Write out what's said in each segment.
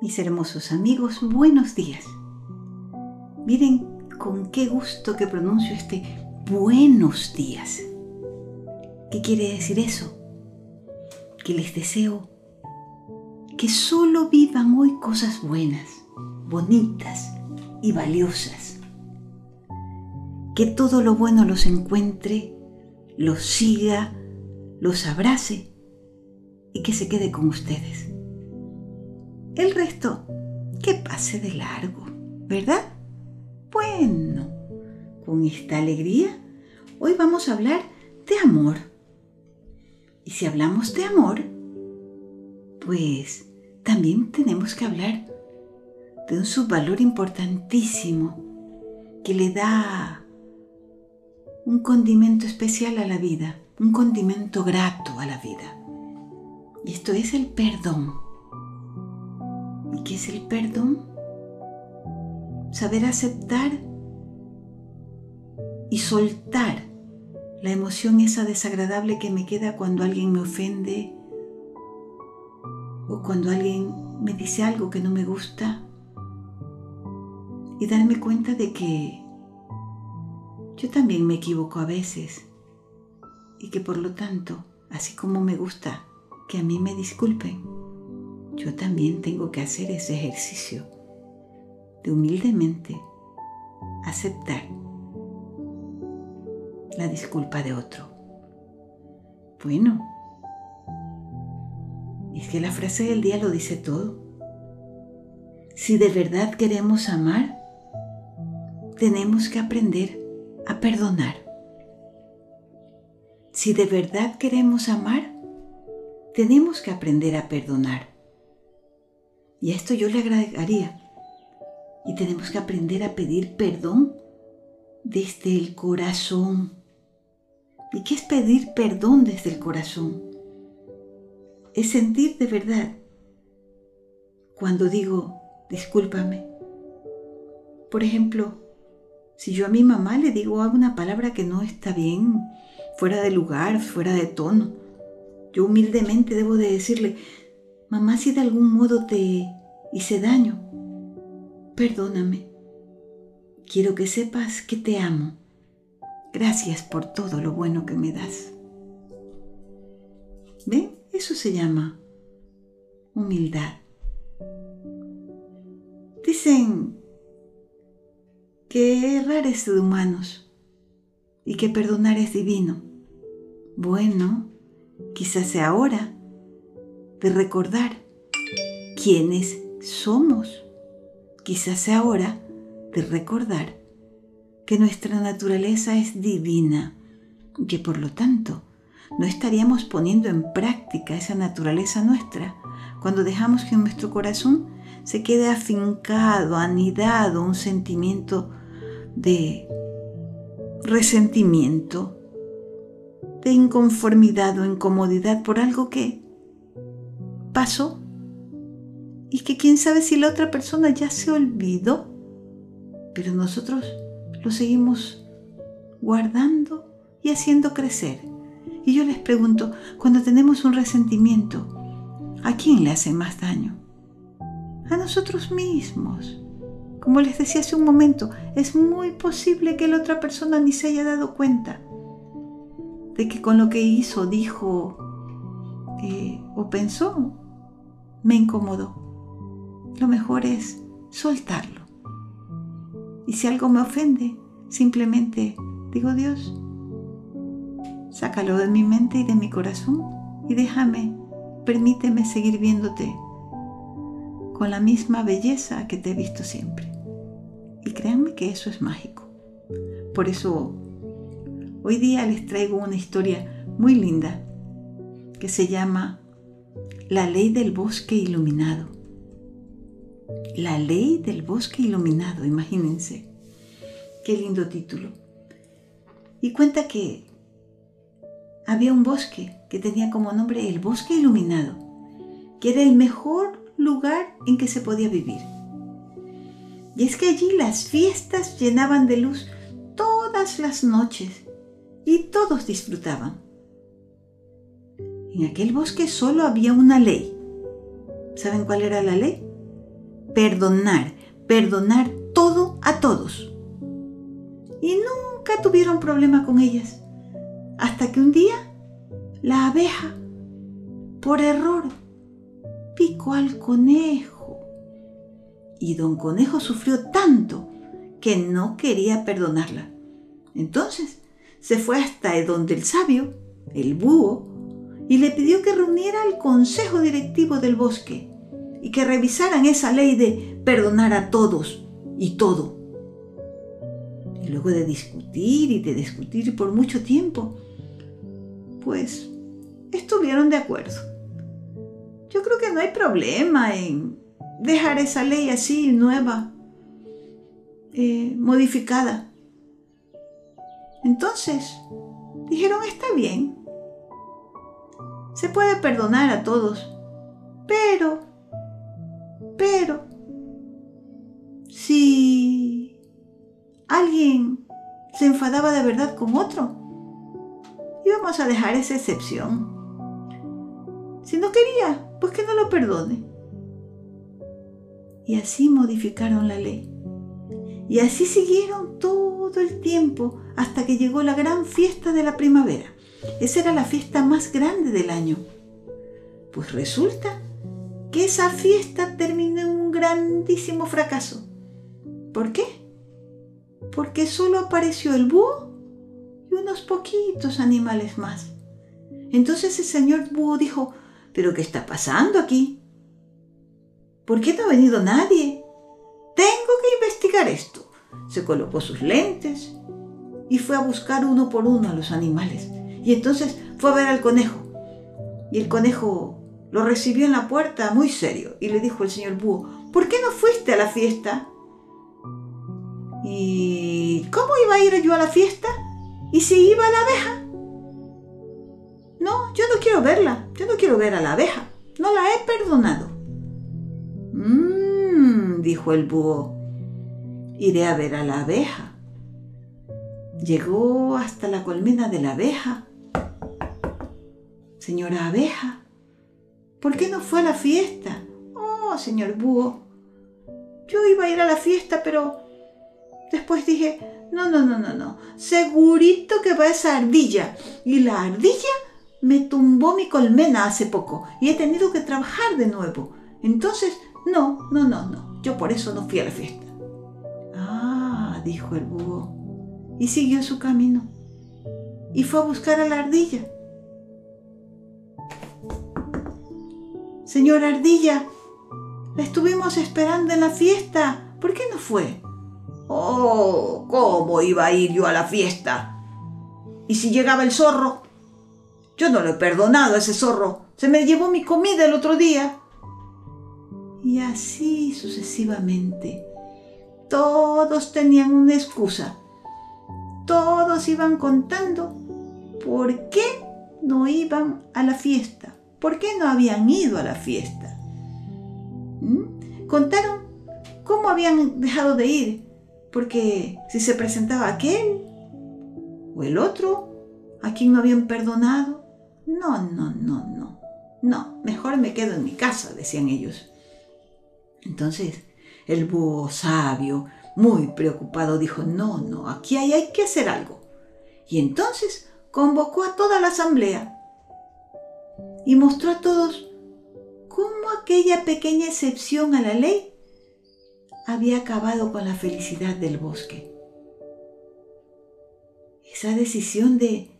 Mis hermosos amigos, buenos días. Miren con qué gusto que pronuncio este buenos días. ¿Qué quiere decir eso? Que les deseo que solo vivan hoy cosas buenas, bonitas y valiosas. Que todo lo bueno los encuentre, los siga, los abrace y que se quede con ustedes. El resto, que pase de largo, ¿verdad? Bueno, con esta alegría, hoy vamos a hablar de amor. Y si hablamos de amor, pues también tenemos que hablar de un subvalor importantísimo que le da un condimento especial a la vida, un condimento grato a la vida. Y esto es el perdón. ¿Y qué es el perdón? Saber aceptar y soltar la emoción esa desagradable que me queda cuando alguien me ofende o cuando alguien me dice algo que no me gusta y darme cuenta de que yo también me equivoco a veces y que por lo tanto, así como me gusta que a mí me disculpen, yo también tengo que hacer ese ejercicio de humildemente aceptar la disculpa de otro. Bueno, es que la frase del día lo dice todo. Si de verdad queremos amar, tenemos que aprender a perdonar. Si de verdad queremos amar, tenemos que aprender a perdonar. Y a esto yo le agregaría, y tenemos que aprender a pedir perdón desde el corazón. ¿Y qué es pedir perdón desde el corazón? Es sentir de verdad. Cuando digo, discúlpame. Por ejemplo, si yo a mi mamá le digo alguna palabra que no está bien, fuera de lugar, fuera de tono, yo humildemente debo de decirle, Mamá, si de algún modo te hice daño, perdóname. Quiero que sepas que te amo. Gracias por todo lo bueno que me das. ¿Ven? Eso se llama humildad. Dicen que errar es de humanos y que perdonar es divino. Bueno, quizás sea hora de recordar quiénes somos. Quizás sea hora de recordar que nuestra naturaleza es divina y que por lo tanto no estaríamos poniendo en práctica esa naturaleza nuestra cuando dejamos que en nuestro corazón se quede afincado, anidado un sentimiento de resentimiento, de inconformidad o incomodidad por algo que pasó y que quién sabe si la otra persona ya se olvidó, pero nosotros lo seguimos guardando y haciendo crecer. Y yo les pregunto, cuando tenemos un resentimiento, ¿a quién le hace más daño? A nosotros mismos. Como les decía hace un momento, es muy posible que la otra persona ni se haya dado cuenta de que con lo que hizo, dijo eh, o pensó, me incomodó. Lo mejor es soltarlo. Y si algo me ofende, simplemente digo Dios, sácalo de mi mente y de mi corazón y déjame, permíteme seguir viéndote con la misma belleza que te he visto siempre. Y créanme que eso es mágico. Por eso hoy día les traigo una historia muy linda que se llama la ley del bosque iluminado. La ley del bosque iluminado, imagínense. Qué lindo título. Y cuenta que había un bosque que tenía como nombre el bosque iluminado, que era el mejor lugar en que se podía vivir. Y es que allí las fiestas llenaban de luz todas las noches y todos disfrutaban. En aquel bosque solo había una ley. ¿Saben cuál era la ley? perdonar, perdonar todo a todos. Y nunca tuvieron problema con ellas. Hasta que un día la abeja, por error, picó al conejo. Y don Conejo sufrió tanto que no quería perdonarla. Entonces se fue hasta donde el sabio, el búho, y le pidió que reuniera al consejo directivo del bosque y que revisaran esa ley de perdonar a todos y todo. Y luego de discutir y de discutir por mucho tiempo, pues estuvieron de acuerdo. Yo creo que no hay problema en dejar esa ley así nueva, eh, modificada. Entonces, dijeron, está bien, se puede perdonar a todos, pero, pero, si alguien se enfadaba de verdad con otro, íbamos a dejar esa excepción. Si no quería, pues que no lo perdone. Y así modificaron la ley. Y así siguieron todo el tiempo hasta que llegó la gran fiesta de la primavera. Esa era la fiesta más grande del año. Pues resulta que esa fiesta terminó en un grandísimo fracaso. ¿Por qué? Porque solo apareció el búho y unos poquitos animales más. Entonces el señor búho dijo, ¿pero qué está pasando aquí? ¿Por qué no ha venido nadie? Tengo que investigar esto. Se colocó sus lentes y fue a buscar uno por uno a los animales. Y entonces fue a ver al conejo. Y el conejo lo recibió en la puerta muy serio y le dijo el señor búho, ¿por qué no fuiste a la fiesta? ¿Y cómo iba a ir yo a la fiesta? ¿Y si iba a la abeja? No, yo no quiero verla, yo no quiero ver a la abeja, no la he perdonado. Mmm, dijo el búho, iré a ver a la abeja. Llegó hasta la colmena de la abeja Señora abeja, ¿por qué no fue a la fiesta? Oh, señor búho, yo iba a ir a la fiesta, pero después dije, no, no, no, no, no, segurito que va esa ardilla. Y la ardilla me tumbó mi colmena hace poco y he tenido que trabajar de nuevo. Entonces, no, no, no, no, yo por eso no fui a la fiesta. Ah, dijo el búho, y siguió su camino. Y fue a buscar a la ardilla. Señora Ardilla, la estuvimos esperando en la fiesta. ¿Por qué no fue? Oh, ¿cómo iba a ir yo a la fiesta? ¿Y si llegaba el zorro? Yo no lo he perdonado a ese zorro. Se me llevó mi comida el otro día. Y así sucesivamente. Todos tenían una excusa. Todos iban contando por qué no iban a la fiesta. ¿Por qué no habían ido a la fiesta? ¿Mm? Contaron cómo habían dejado de ir, porque si se presentaba aquel o el otro, a quien no habían perdonado, no, no, no, no, no, mejor me quedo en mi casa, decían ellos. Entonces, el búho sabio, muy preocupado, dijo, no, no, aquí hay, hay que hacer algo. Y entonces convocó a toda la asamblea y mostró a todos cómo aquella pequeña excepción a la ley había acabado con la felicidad del bosque. Esa decisión de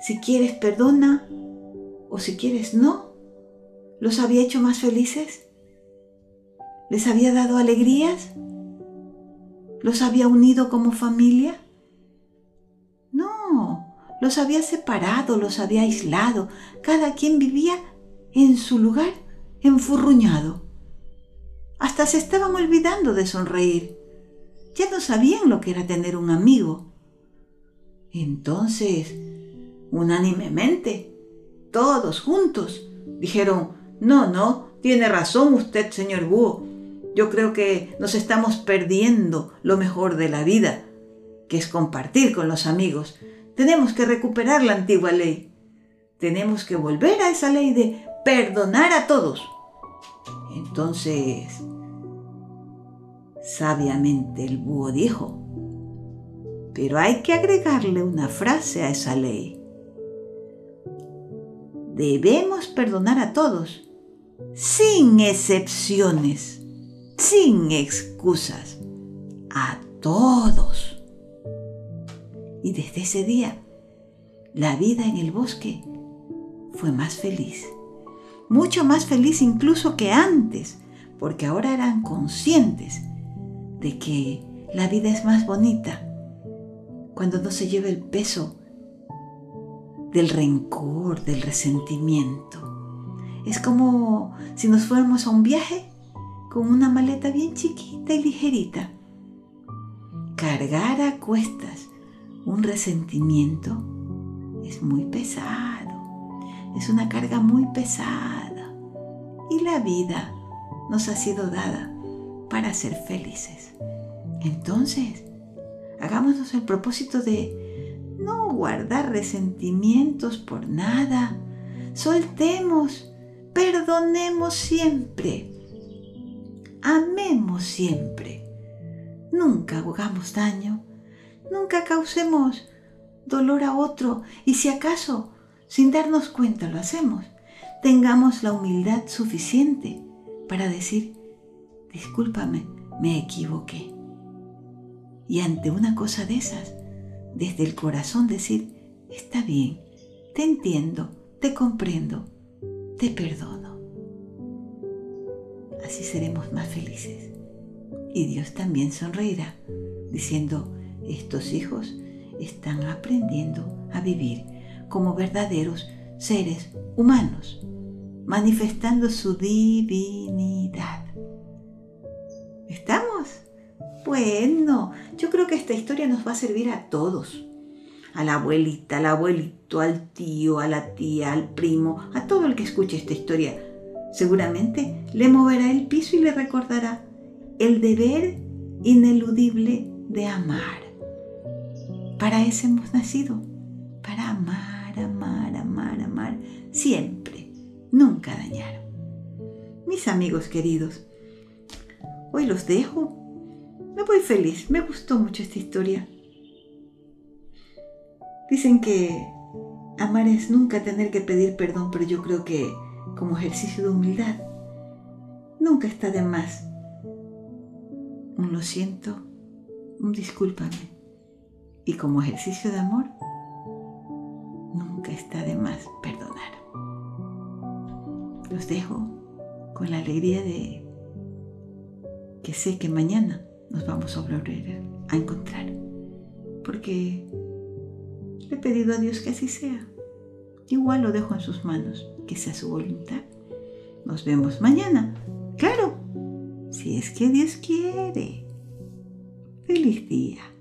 si quieres perdona o si quieres no, los había hecho más felices, les había dado alegrías, los había unido como familia. Los había separado, los había aislado, cada quien vivía en su lugar enfurruñado. Hasta se estaban olvidando de sonreír. Ya no sabían lo que era tener un amigo. Entonces, unánimemente, todos juntos, dijeron, no, no, tiene razón usted, señor Búho. Yo creo que nos estamos perdiendo lo mejor de la vida, que es compartir con los amigos. Tenemos que recuperar la antigua ley. Tenemos que volver a esa ley de perdonar a todos. Entonces, Sabiamente el búho dijo, pero hay que agregarle una frase a esa ley. Debemos perdonar a todos, sin excepciones, sin excusas, a todos. Y desde ese día, la vida en el bosque fue más feliz, mucho más feliz incluso que antes, porque ahora eran conscientes de que la vida es más bonita cuando no se lleva el peso del rencor, del resentimiento. Es como si nos fuéramos a un viaje con una maleta bien chiquita y ligerita. Cargar a cuestas un resentimiento es muy pesado, es una carga muy pesada y la vida nos ha sido dada para ser felices. Entonces, hagámonos el propósito de no guardar resentimientos por nada. Soltemos, perdonemos siempre, amemos siempre. Nunca hagamos daño, nunca causemos dolor a otro y si acaso, sin darnos cuenta, lo hacemos, tengamos la humildad suficiente para decir, discúlpame, me equivoqué. Y ante una cosa de esas, desde el corazón decir, está bien, te entiendo, te comprendo, te perdono. Así seremos más felices. Y Dios también sonreirá, diciendo, estos hijos están aprendiendo a vivir como verdaderos seres humanos, manifestando su divinidad. ¿Estamos? Bueno, yo creo que esta historia nos va a servir a todos. A la abuelita, al abuelito, al tío, a la tía, al primo, a todo el que escuche esta historia. Seguramente le moverá el piso y le recordará el deber ineludible de amar. Para eso hemos nacido, para amar, amar, amar, amar, siempre, nunca dañar. Mis amigos queridos, hoy los dejo me voy feliz, me gustó mucho esta historia. Dicen que amar es nunca tener que pedir perdón, pero yo creo que como ejercicio de humildad, nunca está de más. Un lo siento, un discúlpame. Y como ejercicio de amor, nunca está de más perdonar. Los dejo con la alegría de que sé que mañana nos vamos a volver a encontrar. Porque le he pedido a Dios que así sea. Igual lo dejo en sus manos, que sea su voluntad. Nos vemos mañana. Claro, si es que Dios quiere. Feliz día.